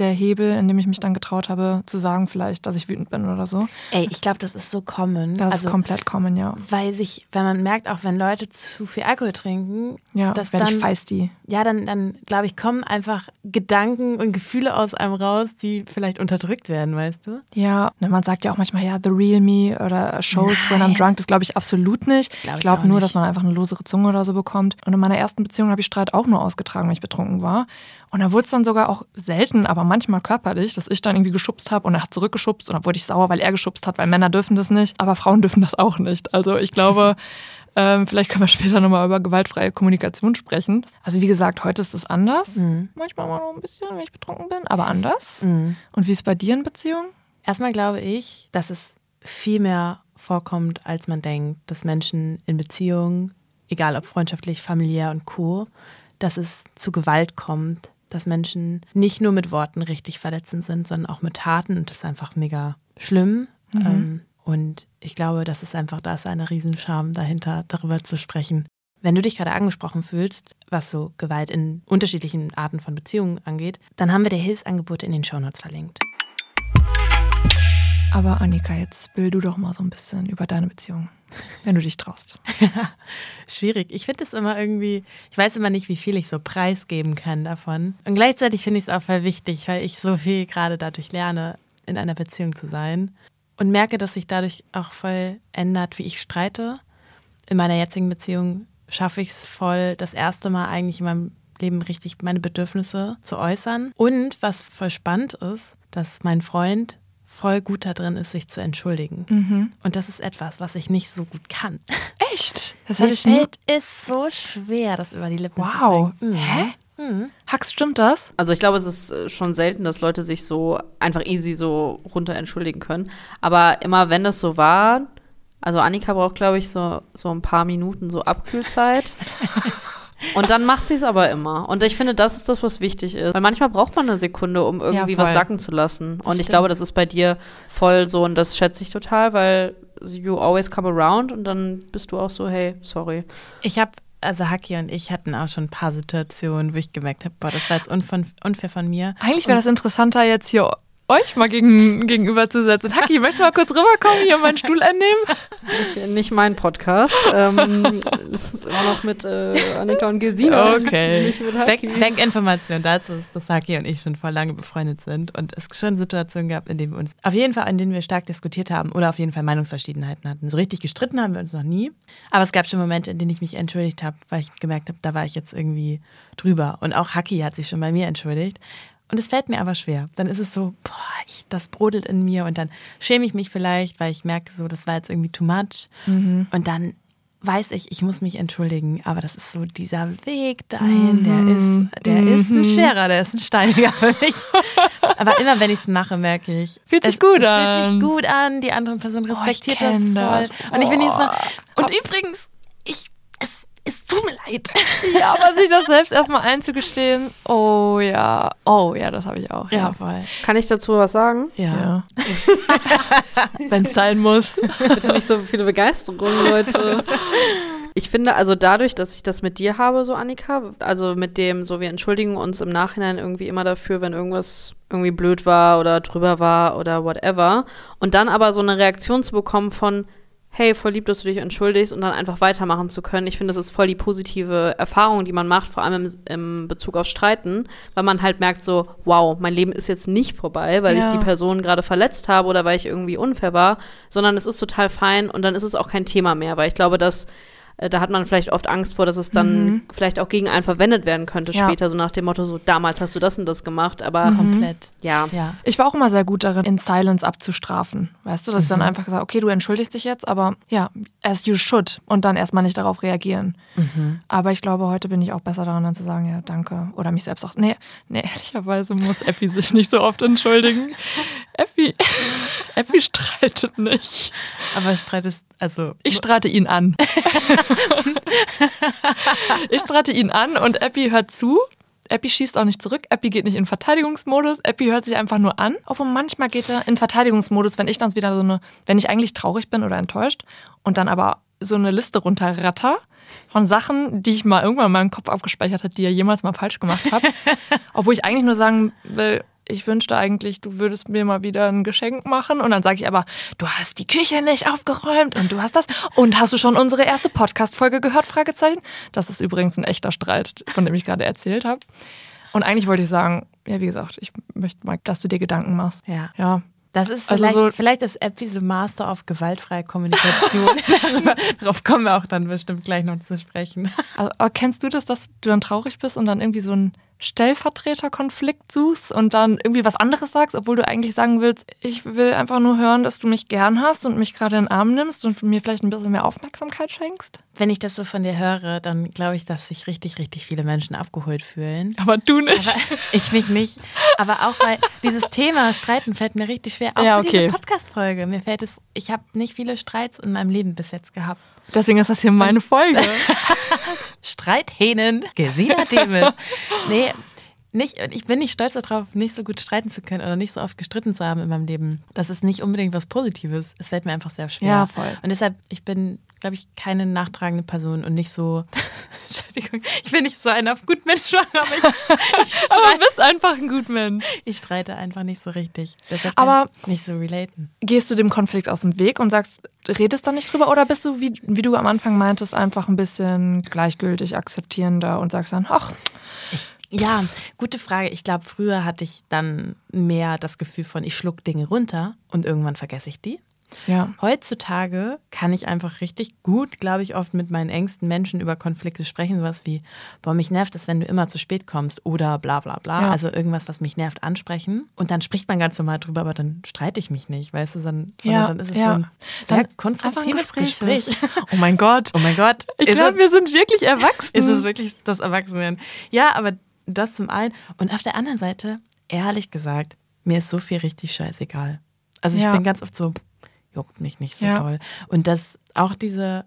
der Hebel, in dem ich mich dann getraut habe, zu sagen, vielleicht, dass ich wütend bin oder so.
Ey, ich glaube, das ist so common.
Das
also,
ist komplett kommen, ja.
weil sich, wenn man merkt, auch wenn Leute zu viel Alkohol trinken,
Ja,
dass
werde ich
dann,
feisty.
ja, dann, dann glaube ich, kommen einfach Gedanken und Gefühle aus einem raus, die vielleicht unterdrückt werden, weißt du?
Ja, ne, man sagt ja auch manchmal, ja, the real me oder shows when I'm
Nein.
drunk. Das glaube ich absolut nicht.
Glaub
ich glaube nur,
nicht.
dass man einfach eine losere Zunge oder so bekommt. Und in meiner ersten Beziehung habe ich Streit auch nur ausgetragen, wenn ich betrunken war. Und da wurde es dann sogar auch selten, aber manchmal körperlich, dass ich dann irgendwie geschubst habe und er hat zurückgeschubst und dann wurde ich sauer, weil er geschubst hat, weil Männer dürfen das nicht, aber Frauen dürfen das auch nicht. Also ich glaube, ähm, vielleicht können wir später nochmal über gewaltfreie Kommunikation sprechen. Also wie gesagt, heute ist es anders. Manchmal mal noch ein bisschen, wenn ich betrunken bin, aber anders. Und wie ist bei dir in Beziehung?
Erstmal glaube ich, dass es viel mehr vorkommt, als man denkt, dass Menschen in Beziehungen, egal ob freundschaftlich, familiär und co., dass es zu Gewalt kommt, dass Menschen nicht nur mit Worten richtig verletzend sind, sondern auch mit Taten und das ist einfach mega schlimm. Ähm, und ich glaube, dass es einfach, da ist eine Riesenscham dahinter, darüber zu sprechen. Wenn du dich gerade angesprochen fühlst, was so Gewalt in unterschiedlichen Arten von Beziehungen angeht, dann haben wir dir Hilfsangebote in den Shownotes verlinkt.
Aber Annika, jetzt spill du doch mal so ein bisschen über deine Beziehung, wenn du dich traust.
Schwierig. Ich finde es immer irgendwie, ich weiß immer nicht, wie viel ich so preisgeben kann davon. Und gleichzeitig finde ich es auch voll wichtig, weil ich so viel gerade dadurch lerne, in einer Beziehung zu sein. Und merke, dass sich dadurch auch voll ändert, wie ich streite. In meiner jetzigen Beziehung schaffe ich es voll, das erste Mal eigentlich in meinem Leben richtig meine Bedürfnisse zu äußern. Und was voll spannend ist, dass mein Freund voll gut da drin ist, sich zu entschuldigen. Und das ist etwas, was ich nicht so gut kann.
Echt? Das
Mir
hätte ich nie.
fällt es so schwer, das über die Lippen
Wow.
zu bringen. Mhm.
Hä? Hax, stimmt das?
Also ich glaube, es ist äh, schon selten, dass Leute sich so einfach easy so runter entschuldigen können. Aber immer wenn das so war, also Annika braucht, glaube ich, so, so ein paar Minuten so Abkühlzeit. Und dann macht sie es aber immer. Und ich finde, das ist das, was wichtig ist. Weil manchmal braucht man eine Sekunde, um irgendwie
voll.
was sacken zu lassen. Und ich
stimmt.
glaube, das ist bei dir voll so und das schätze ich total, weil you always come around und dann bist du auch so, hey, sorry.
Ich habe, also Haki und ich hatten auch schon ein paar Situationen, wo ich gemerkt habe, boah, das war jetzt unfair von mir.
Eigentlich wäre das interessanter, jetzt hier euch mal gegen, gegenüberzusetzen. Haki, möchtest du mal kurz rüberkommen, hier meinen Stuhl einnehmen?
Nicht, nicht mein Podcast. ähm, es ist immer noch mit äh, Annika und Gesine.
Okay.
Haki.
Back-Information dazu ist, dass Haki und ich schon vor lange befreundet sind und es schon Situationen gab, in denen wir uns auf jeden Fall, in denen wir stark diskutiert haben oder auf jeden Fall Meinungsverschiedenheiten hatten. So richtig gestritten haben wir uns noch nie. Aber es gab schon Momente, in denen ich mich entschuldigt habe, weil ich gemerkt habe, da war ich jetzt irgendwie drüber. Und auch Haki hat sich schon bei mir entschuldigt. Und es fällt mir aber schwer. Dann ist es so, boah, ich, das brodelt in mir und dann schäme ich mich vielleicht, weil ich merke, so, das war jetzt irgendwie too much. Und dann weiß ich, ich muss mich entschuldigen, aber das ist so dieser Weg dahin, der ist, der ist ein schwerer, der ist ein steiniger für mich. aber immer wenn ich es mache, merke ich,
Fühlt sich
es,
gut
es
an.
fühlt sich gut an, die andere Person respektiert das voll.
das.
Und ich bin jetzt mal,
Boah.
und übrigens, ich, es, es tut mir leid.
Ja, aber sich das selbst erstmal einzugestehen, oh ja, oh ja, das habe ich auch.
Ja, voll.
Kann ich dazu was sagen?
Ja.
ja. Wenn es sein muss.
Bitte nicht so viele Begeisterung, Leute. Ich finde, also dadurch, dass ich das mit dir habe, so Annika, also mit dem, so wir entschuldigen uns im Nachhinein irgendwie immer dafür, wenn irgendwas irgendwie blöd war oder drüber war oder whatever. Und dann aber so eine Reaktion zu bekommen von, hey, voll lieb, dass du dich entschuldigst und dann einfach weitermachen zu können. Ich finde, das ist voll die positive Erfahrung, die man macht, vor allem im, im Bezug auf Streiten, weil man halt merkt so, wow, mein Leben ist jetzt nicht vorbei, weil
Ja.
ich die Person gerade verletzt habe oder weil ich irgendwie unfair war, sondern es ist total fein und dann ist es auch kein Thema mehr, weil ich glaube, dass da hat man vielleicht oft Angst vor, dass es dann
Mhm.
vielleicht auch gegen einen verwendet werden könnte
Ja.
später, so nach dem Motto, so damals hast du das und das gemacht, aber
Komplett.
ja.
Ja.
Ich war auch immer sehr gut darin, in Silence abzustrafen. Weißt du, dass ich dann einfach gesagt okay, du entschuldigst dich jetzt, aber ja, as you should und dann erstmal nicht darauf reagieren. Aber ich glaube, heute bin ich auch besser daran, dann zu sagen, ja, danke. Oder mich selbst auch. Nee, nee, ehrlicherweise muss Effi sich nicht so oft entschuldigen. Effi, Effi streitet nicht.
Aber Streit ist, also.
Ich streite ihn an. ich streite ihn an und Epi hört zu. Epi schießt auch nicht zurück. Epi geht nicht in Verteidigungsmodus. Epi hört sich einfach nur an. Auch manchmal geht er in Verteidigungsmodus, wenn ich dann wieder so eine, wenn ich eigentlich traurig bin oder enttäuscht und dann aber so eine Liste runterratter von Sachen, die ich mal irgendwann in meinem Kopf abgespeichert habe, die er jemals mal falsch gemacht hat. Obwohl ich eigentlich nur sagen will, ich wünschte eigentlich, du würdest mir mal wieder ein Geschenk machen. Und dann sage ich aber, du hast die Küche nicht aufgeräumt und du hast das. Und hast du schon unsere erste Podcast-Folge gehört? Fragezeichen. Das ist übrigens ein echter Streit, von dem ich gerade erzählt habe. Und eigentlich wollte ich sagen, ja, wie gesagt, ich möchte mal, dass du dir Gedanken machst.
Ja.
Ja.
Das ist
Also
vielleicht,
so-
vielleicht ist Epi so Master of gewaltfreie Kommunikation. Darauf kommen wir auch dann bestimmt gleich noch zu sprechen.
Also, aber kennst du das, dass du dann traurig bist und dann irgendwie so einen Stellvertreterkonflikt suchst und dann irgendwie was anderes sagst, obwohl du eigentlich sagen willst, ich will einfach nur hören, dass du mich gern hast und mich gerade in den Arm nimmst und mir vielleicht ein bisschen mehr Aufmerksamkeit schenkst?
Wenn ich das so von dir höre, dann glaube ich, dass sich richtig, richtig viele Menschen abgeholt fühlen.
Aber du nicht.
Aber ich mich nicht. Aber auch weil dieses Thema Streiten fällt mir richtig schwer. Auch
Ja,
für
okay.
diese Podcast-Folge. Mir fällt es, ich habe nicht viele Streits in meinem Leben bis jetzt gehabt.
Deswegen ist das hier meine Folge.
Streithähnen, Gesina Demel. nee, nicht, ich bin nicht stolz darauf, nicht so gut streiten zu können oder nicht so oft gestritten zu haben in meinem Leben. Das ist nicht unbedingt was Positives. Es fällt mir einfach sehr schwer.
Ja, voll.
Und deshalb, ich bin, glaube ich, keine nachtragende Person und nicht so. Entschuldigung, ich bin nicht so ein auf gut Mensch, aber ich, ich,
Aber du bist einfach ein gut Mensch.
ich streite einfach nicht so richtig. Deshalb
Aber-
nicht so relaten.
Gehst du dem Konflikt aus dem Weg und sagst, redest da nicht drüber oder bist du, wie, wie du am Anfang meintest, einfach ein bisschen gleichgültig akzeptierender und sagst dann, ach,
Ich, ja, gute Frage. Ich glaube, früher hatte ich dann mehr das Gefühl von, ich schluck Dinge runter und irgendwann vergesse ich die.
Ja.
Heutzutage kann ich einfach richtig gut, glaube ich, oft mit meinen engsten Menschen über Konflikte sprechen. Sowas wie, boah, mich nervt es, wenn du immer zu spät kommst oder bla bla bla.
Ja.
Also irgendwas, was mich nervt, ansprechen. Und dann spricht man ganz normal drüber, aber dann streite ich mich nicht, weißt du? Dann, sondern
Ja,
dann ist es so ein sehr konstruktives
ein
Gespräch.
Gespräch. Oh mein Gott.
Oh mein Gott.
Ich glaube, wir sind wirklich erwachsen.
ist es wirklich das Erwachsenen. Ja, aber das zum einen. Und auf der anderen Seite, ehrlich gesagt, mir ist so viel richtig scheißegal. Also ich
Ja.
bin ganz oft so, juckt mich nicht so
Ja.
toll. Und das, auch diese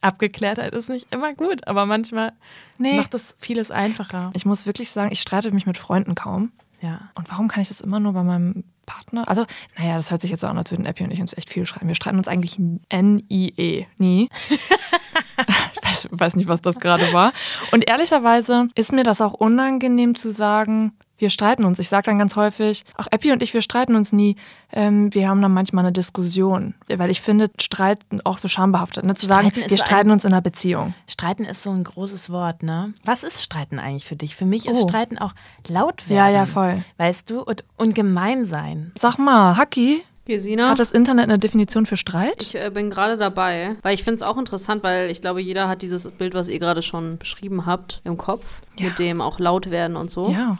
Abgeklärtheit ist nicht immer gut, aber manchmal
Nee.
macht das vieles einfacher.
Ich muss wirklich sagen, ich streite mich mit Freunden kaum.
Ja.
Und warum kann ich das immer nur bei meinem Partner? Also, naja, das hört sich jetzt so an, als würden Epi und ich uns echt viel schreiben. Wir streiten uns eigentlich N-I-E. Nie. ich weiß, weiß nicht, was das gerade war. Und ehrlicherweise ist mir das auch unangenehm zu sagen, wir streiten uns. Ich sage dann ganz häufig, ach, Epi und ich, wir streiten uns nie. Ähm, wir haben dann manchmal eine Diskussion. Weil ich finde, Streiten auch so schambehaftet. Ne? Zu sagen,
Streiten ist
wir
so
streiten
ein-
uns in einer Beziehung.
Streiten ist so ein großes Wort, ne? Was ist Streiten eigentlich für dich? Für mich ist
Oh.
Streiten auch laut werden.
Ja, ja, voll.
Weißt du? Und, und gemein sein.
Sag mal, Haki,
Gesina?
hat das Internet eine Definition für Streit?
Ich äh, bin gerade dabei, weil ich finde es auch interessant, weil ich glaube, jeder hat dieses Bild, was ihr gerade schon beschrieben habt, im Kopf,
Ja.
mit dem auch laut werden und so.
Ja.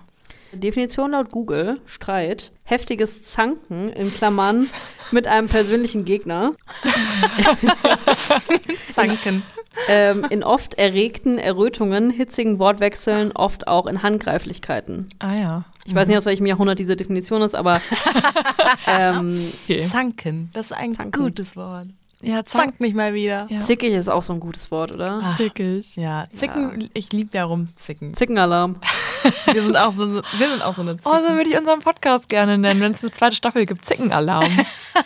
Definition laut Google, Streit, heftiges Zanken in Klammern mit einem persönlichen Gegner,
Zanken.
ähm, in oft erregten Errötungen, hitzigen Wortwechseln, oft auch in Handgreiflichkeiten.
Ah ja.
Ich weiß nicht, aus welchem Jahrhundert diese Definition ist, aber ähm,
Okay.
Zanken. Das ist ein
Zanken.
gutes Wort.
Ja,
Zank mich mal wieder.
Ja.
zickig ist auch so ein gutes Wort, oder?
Ah.
Zickig.
Ja, Zicken, ich liebe ja rumzicken.
Zickenalarm.
Wir sind auch so, eine- wir sind auch so eine Zicken.
Oh, so würde ich unseren Podcast gerne nennen, wenn es eine zweite Staffel gibt. Zickenalarm.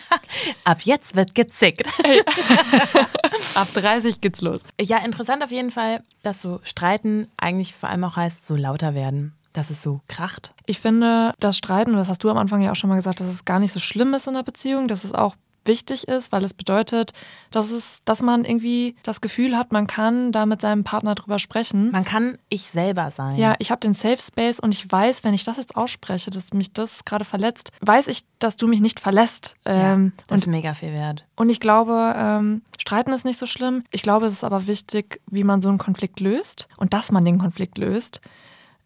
Ab jetzt wird gezickt.
Ab 30 geht's los.
Ja, interessant auf jeden Fall, dass so Streiten eigentlich vor allem auch heißt, so lauter werden. Dass es so kracht.
Ich finde, das Streiten, das hast du am Anfang ja auch schon mal gesagt, dass es gar nicht so schlimm ist in einer Beziehung, dass es auch wichtig ist, weil es bedeutet, dass es, dass man irgendwie das Gefühl hat, man kann da mit seinem Partner drüber sprechen.
Man kann ich selber sein.
Ja, ich habe den Safe Space und ich weiß, wenn ich das jetzt ausspreche, dass mich das gerade verletzt, weiß ich, dass du mich nicht verlässt.
Ja,
Ähm,
das ist
und,
mega viel wert.
und ich glaube, ähm, Streiten ist nicht so schlimm. Ich glaube, es ist aber wichtig, wie man so einen Konflikt löst und dass man den Konflikt löst.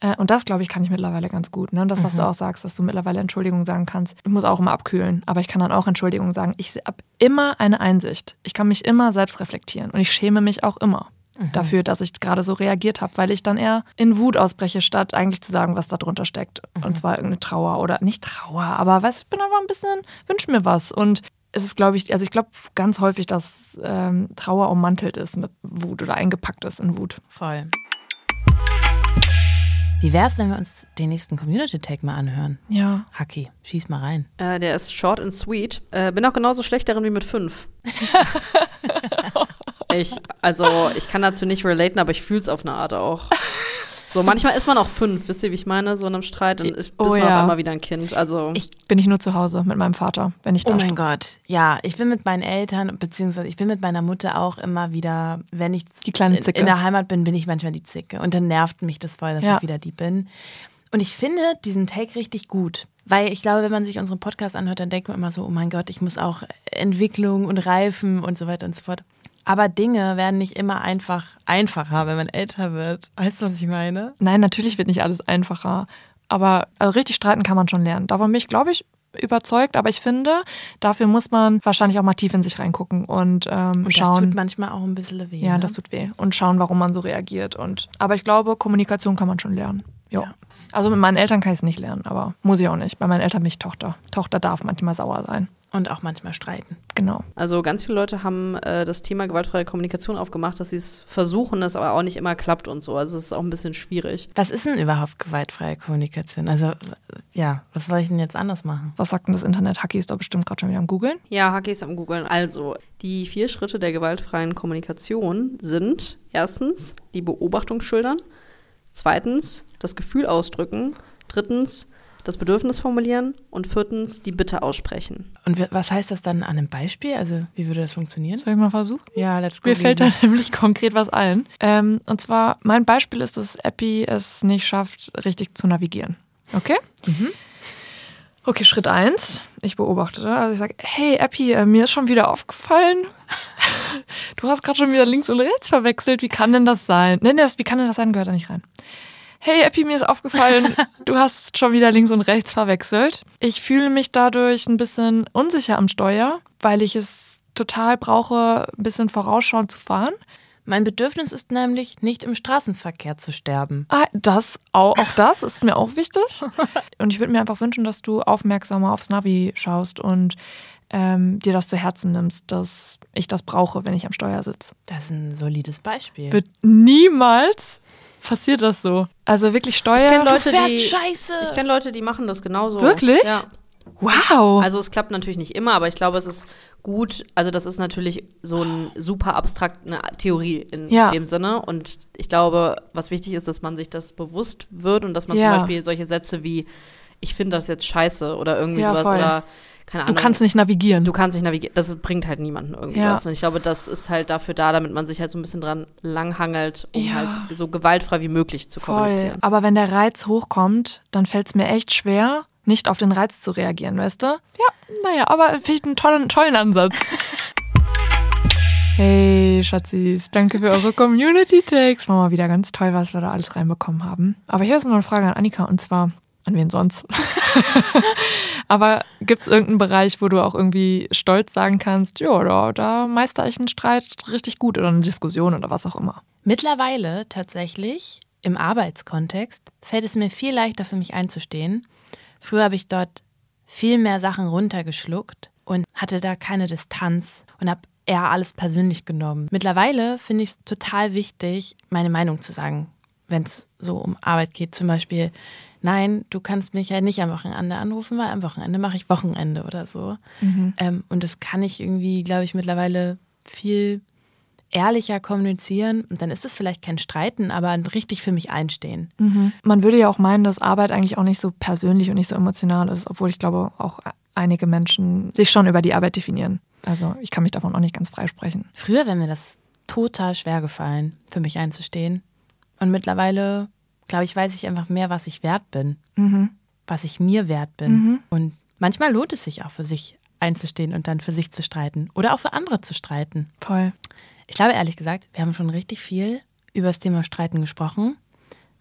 Äh, Und das, glaube ich, kann ich mittlerweile ganz gut. Ne? Das, was du auch sagst, dass du mittlerweile Entschuldigung sagen kannst. Ich muss auch immer abkühlen, aber ich kann dann auch Entschuldigung sagen. Ich habe immer eine Einsicht. Ich kann mich immer selbst reflektieren und ich schäme mich auch immer dafür, dass ich gerade so reagiert habe, weil ich dann eher in Wut ausbreche, statt eigentlich zu sagen, was da drunter steckt. Und zwar irgendeine Trauer oder nicht Trauer, aber weißt, ich bin einfach ein bisschen, wünsche mir was. Und es ist, glaube ich, also ich glaube ganz häufig, dass ähm, Trauer ummantelt ist mit Wut oder eingepackt ist in Wut.
Voll. Wie wär's, wenn wir uns den nächsten Community-Tag mal anhören?
Ja.
Haki, schieß mal rein.
Äh, der ist short and sweet. Äh, bin auch genauso schlecht darin wie mit fünf. ich, also, ich kann dazu nicht relaten, aber ich fühle es auf eine Art auch. So, manchmal ist man auch fünf, wisst ihr, wie ich meine, so in einem Streit und ist,
Oh
ist man
ja.
auf einmal wieder ein Kind. Also,
Ich-
Bin ich nur zu Hause mit meinem Vater, wenn ich da
Oh mein Gott, ja, ich bin mit meinen Eltern, beziehungsweise ich bin mit meiner Mutter auch immer wieder, wenn ich
Die kleine
in,
Zicke.
in der Heimat bin, bin ich manchmal die Zicke. Und dann nervt mich das voll, dass
Ja.
ich wieder die bin. Und ich finde diesen Take richtig gut. Weil ich glaube, wenn man sich unseren Podcast anhört, dann denkt man immer so, oh mein Gott, ich muss auch Entwicklung und Reifen und so weiter und so fort. Aber Dinge werden nicht immer einfach einfacher, wenn man älter wird. Weißt du, was ich meine?
Nein, natürlich wird nicht alles einfacher. Aber also richtig streiten kann man schon lernen. Davon bin ich, glaube ich, überzeugt. Aber ich finde, dafür muss man wahrscheinlich auch mal tief in sich reingucken und, ähm,
Und
schauen.
das tut manchmal auch ein bisschen weh.
ja,
ne?
das tut weh. Und schauen, warum man so reagiert. Und, aber ich glaube, Kommunikation kann man schon lernen. Jo.
Ja.
Also mit meinen Eltern kann ich es nicht lernen, aber muss ich auch nicht. Bei meinen Eltern bin ich Tochter. Tochter darf manchmal sauer sein.
Und auch manchmal streiten.
Genau.
also ganz viele Leute haben äh, das Thema gewaltfreie Kommunikation aufgemacht, dass sie es versuchen, es aber auch nicht immer klappt und so. Also, es ist auch ein bisschen schwierig.
Was ist denn überhaupt gewaltfreie Kommunikation? Also, ja, was soll ich denn jetzt anders machen?
Was sagt denn das Internet? Haki ist doch bestimmt gerade schon wieder am Googeln.
Ja, Haki ist am Googeln. Also, die vier Schritte der gewaltfreien Kommunikation sind erstens die Beobachtung schildern, zweitens das Gefühl ausdrücken, drittens das Bedürfnis formulieren und viertens die Bitte aussprechen.
Und was heißt das dann an einem Beispiel? Also, wie würde das funktionieren?
Soll ich mal versuchen?
Ja, let's go.
Mir fällt da nämlich konkret was ein. Ähm, und zwar, mein Beispiel ist, dass Epi es nicht schafft, richtig zu navigieren. Okay? Okay, Schritt eins. Ich beobachte. Also ich sage, hey Epi, äh, mir ist schon wieder aufgefallen. Du hast gerade schon wieder links und rechts verwechselt. Wie kann denn das sein? Nee, nee, das, wie kann denn das sein? Gehört da nicht rein. Hey Epi, mir ist aufgefallen, du hast schon wieder links und rechts verwechselt. Ich fühle mich dadurch ein bisschen unsicher am Steuer, weil ich es total brauche, ein bisschen vorausschauend zu fahren.
Mein Bedürfnis ist nämlich, nicht im Straßenverkehr zu sterben.
Ah, das, auch, auch das ist mir auch wichtig. Und ich würde mir einfach wünschen, dass du aufmerksamer aufs Navi schaust und ähm, dir das zu Herzen nimmst, dass ich das brauche, wenn ich am Steuer sitze.
Das ist ein solides Beispiel.
Wird niemals passiert das so. Also wirklich Steuer.
kenn Leute,
du fährst
die-
scheiße.
Ich kenne Leute, die machen das genauso.
Wirklich?
Ja.
wow.
Also es klappt natürlich nicht immer, aber ich glaube, es ist gut. Also das ist natürlich so ein super abstrakt eine Theorie in
Ja.
dem Sinne. Und ich glaube, was wichtig ist, dass man sich das bewusst wird und dass man
Ja.
zum Beispiel solche Sätze wie ich finde das jetzt scheiße oder irgendwie
Ja,
sowas
voll.
oder keine
du
Ahnung.
kannst nicht navigieren.
Du kannst nicht navigieren. Das bringt halt niemanden irgendwie
Ja.
was. Und ich glaube, das ist halt dafür da, damit man sich halt so ein bisschen dran langhangelt, um
Ja.
halt so gewaltfrei wie möglich zu
Voll.
kommunizieren.
Aber wenn der Reiz hochkommt, dann fällt es mir echt schwer, nicht auf den Reiz zu reagieren, weißt du? Ja, naja, aber finde ich einen tollen, tollen Ansatz. Hey, Schatzis, danke für eure Community-Takes. War mal wieder ganz toll, was wir da alles reinbekommen haben. Aber hier ist noch eine Frage an Annika und zwar, an wen sonst? Aber gibt es irgendeinen Bereich, wo du auch irgendwie stolz sagen kannst, ja, da, da meister ich einen Streit richtig gut oder eine Diskussion oder was auch immer?
Mittlerweile tatsächlich im Arbeitskontext fällt es mir viel leichter für mich einzustehen. Früher habe ich dort viel mehr Sachen runtergeschluckt und hatte da keine Distanz und habe eher alles persönlich genommen. Mittlerweile finde ich es total wichtig, meine Meinung zu sagen, wenn es so um Arbeit geht. Zum Beispiel, nein, du kannst mich ja nicht am Wochenende anrufen, weil am Wochenende mache ich Wochenende oder so. Ähm, und das kann ich irgendwie, glaube ich, mittlerweile viel ehrlicher kommunizieren. Und dann ist es vielleicht kein Streiten, aber ein richtig für mich einstehen.
Man würde ja auch meinen, dass Arbeit eigentlich auch nicht so persönlich und nicht so emotional ist, obwohl ich glaube, auch einige Menschen sich schon über die Arbeit definieren. Also ich kann mich davon auch nicht ganz freisprechen.
Früher wäre mir das total schwer gefallen, für mich einzustehen. Und mittlerweile, glaube ich, weiß ich einfach mehr, was ich wert bin,
Mhm.
was ich mir wert bin.
Mhm.
Und manchmal lohnt es sich auch für sich einzustehen und dann für sich zu streiten oder auch für andere zu streiten.
Voll.
Ich glaube ehrlich gesagt, wir haben schon richtig viel über das Thema Streiten gesprochen.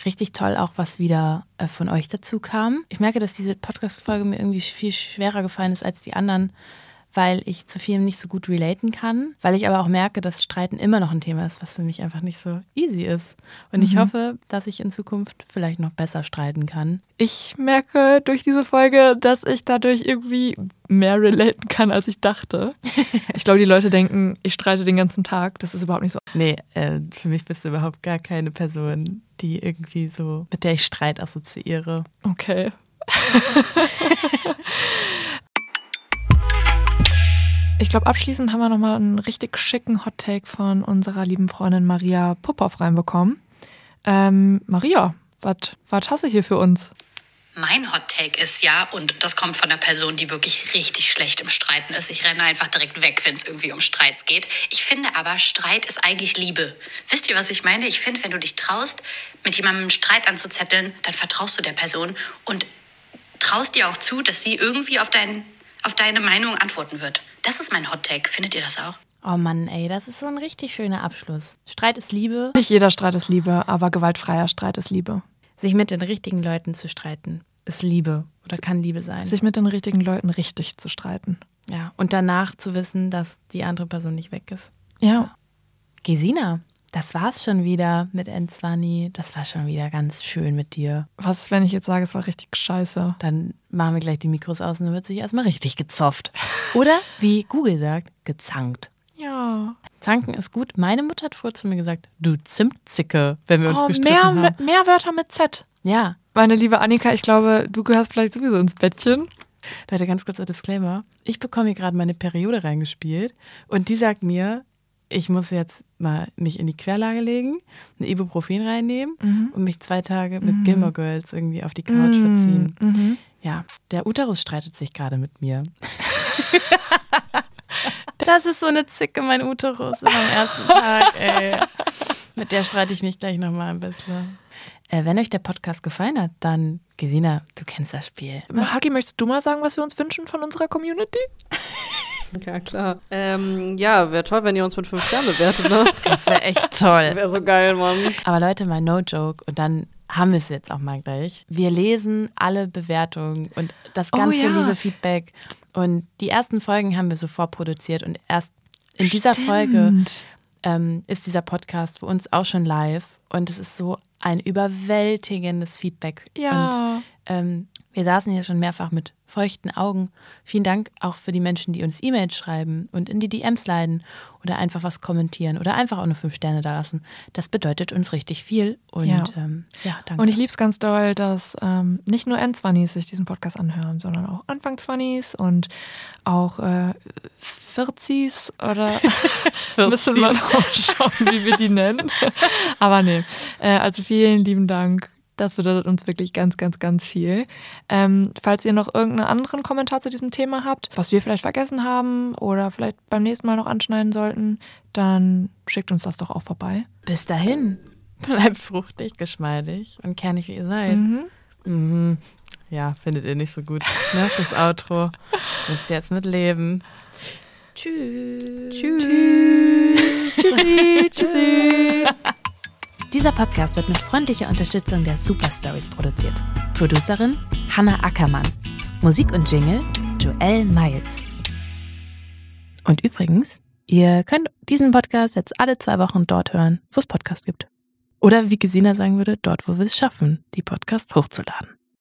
Richtig toll auch, was wieder äh, von euch dazu kam. Ich merke, dass diese Podcast-Folge mir irgendwie viel schwerer gefallen ist als die anderen, weil ich zu vielem nicht so gut relaten kann, weil ich aber auch merke, dass Streiten immer noch ein Thema ist, was für mich einfach nicht so easy ist. Und ich
Mhm.
hoffe, dass ich in Zukunft vielleicht noch besser streiten kann.
Ich merke durch diese Folge, dass ich dadurch irgendwie mehr relaten kann, als ich dachte. Ich glaube, die Leute denken, ich streite den ganzen Tag. Das ist überhaupt nicht so.
Nee, äh, für mich bist du überhaupt gar keine Person, die irgendwie so, mit der ich Streit assoziiere.
Okay. Ich glaube, abschließend haben wir nochmal einen richtig schicken Hot Take von unserer lieben Freundin Maria Popov reinbekommen. Ähm, Maria, was hast du hier für uns?
Mein Hot Take ist ja, und das kommt von einer Person, die wirklich richtig schlecht im Streiten ist. Ich renne einfach direkt weg, wenn es irgendwie um Streits geht. Ich finde aber, Streit ist eigentlich Liebe. Wisst ihr, was ich meine? Ich finde, wenn du dich traust, mit jemandem einen Streit anzuzetteln, dann vertraust du der Person und traust dir auch zu, dass sie irgendwie auf, dein, auf deine Meinung antworten wird. Das ist mein Hot Take. Findet ihr das auch?
Oh Mann, ey, das ist so ein richtig schöner Abschluss. Streit ist Liebe.
Nicht jeder Streit ist Liebe, aber gewaltfreier Streit ist Liebe.
Sich mit den richtigen Leuten zu streiten, ist Liebe oder kann Liebe sein.
Sich mit den richtigen Leuten richtig zu streiten.
ja. Und danach zu wissen, dass die andere Person nicht weg ist.
Ja.
Gesina, das war's schon wieder mit Enzwani. Das war schon wieder ganz schön mit dir.
Was ist, wenn ich jetzt sage, es war richtig scheiße?
Dann machen wir gleich die Mikros aus und dann wird sich erstmal richtig gezofft. Oder, wie Google sagt, gezankt.
Ja.
Zanken ist gut. Meine Mutter hat vorher zu mir gesagt, du Zimtzicke, wenn wir uns
Oh,
gestritten
mehr,
haben.
mehr Wörter mit Z.
Ja,
Meine liebe Annika, ich glaube, du gehörst vielleicht sowieso ins Bettchen.
Leute, ganz kurzer Disclaimer. Ich bekomme hier gerade meine Periode reingespielt und die sagt mir, ich muss jetzt mal mich in die Querlage legen, ein Ibuprofen reinnehmen und mich zwei Tage mit Gilmore Girls irgendwie auf die Couch verziehen.
Mhm.
Ja, der Uterus streitet sich gerade mit mir. das ist so eine Zicke, mein Uterus am ersten Tag, ey. Mit der streite ich mich gleich nochmal ein bisschen. Äh, wenn euch der Podcast gefallen hat, dann, Gesina, du kennst das Spiel.
Haki, möchtest du mal sagen, was wir uns wünschen von unserer Community?
Ja, klar. Ähm, ja, wäre toll, wenn ihr uns mit fünf Sternen bewertet, ne?
Das wäre echt toll.
Wäre so geil, Mann.
Aber Leute, mal no joke. Und dann haben wir es jetzt auch mal gleich. Wir lesen alle Bewertungen und das
Oh
ganze
ja.
liebe Feedback. Und die ersten Folgen haben wir so vorproduziert. Und erst in dieser Folge
Stimmt.
ähm, ist dieser Podcast für uns auch schon live. Und es ist so ein überwältigendes Feedback. Und
Ja.
ähm, wir saßen hier schon mehrfach mit feuchten Augen. Vielen Dank auch für die Menschen, die uns E-Mails schreiben und in die DMs leiden oder einfach was kommentieren oder einfach auch nur fünf Sterne da lassen. Das bedeutet uns richtig viel. Und
Ja.
ähm, ja, danke.
Und ich liebe es ganz doll, dass ähm, nicht nur Endzwannis sich diesen Podcast anhören, sondern auch Anfangszwannis und auch äh, 40s oder müssen wir noch schauen, wie wir die nennen. Aber nee, äh, also vielen lieben Dank. Das bedeutet uns wirklich ganz, ganz, ganz viel. Ähm, falls ihr noch irgendeinen anderen Kommentar zu diesem Thema habt, was wir vielleicht vergessen haben oder vielleicht beim nächsten Mal noch anschneiden sollten, dann schickt uns das doch auch vorbei.
Bis dahin, bleibt fruchtig, geschmeidig und kernig, wie ihr seid.
Mhm.
Mhm. Ja, findet ihr nicht so gut, ne? Das Outro. Müsst ihr jetzt mit leben. Tschüss.
Tschüss. Tschüssi. Tschüssi.
Dieser Podcast wird mit freundlicher Unterstützung der Super Stories produziert. Producerin Hanna Ackermann. Musik und Jingle Joel Miles. Und übrigens, ihr könnt diesen Podcast jetzt alle zwei Wochen dort hören, wo es Podcast gibt. Oder wie Gesina sagen würde, dort, wo wir es schaffen, die Podcast hochzuladen.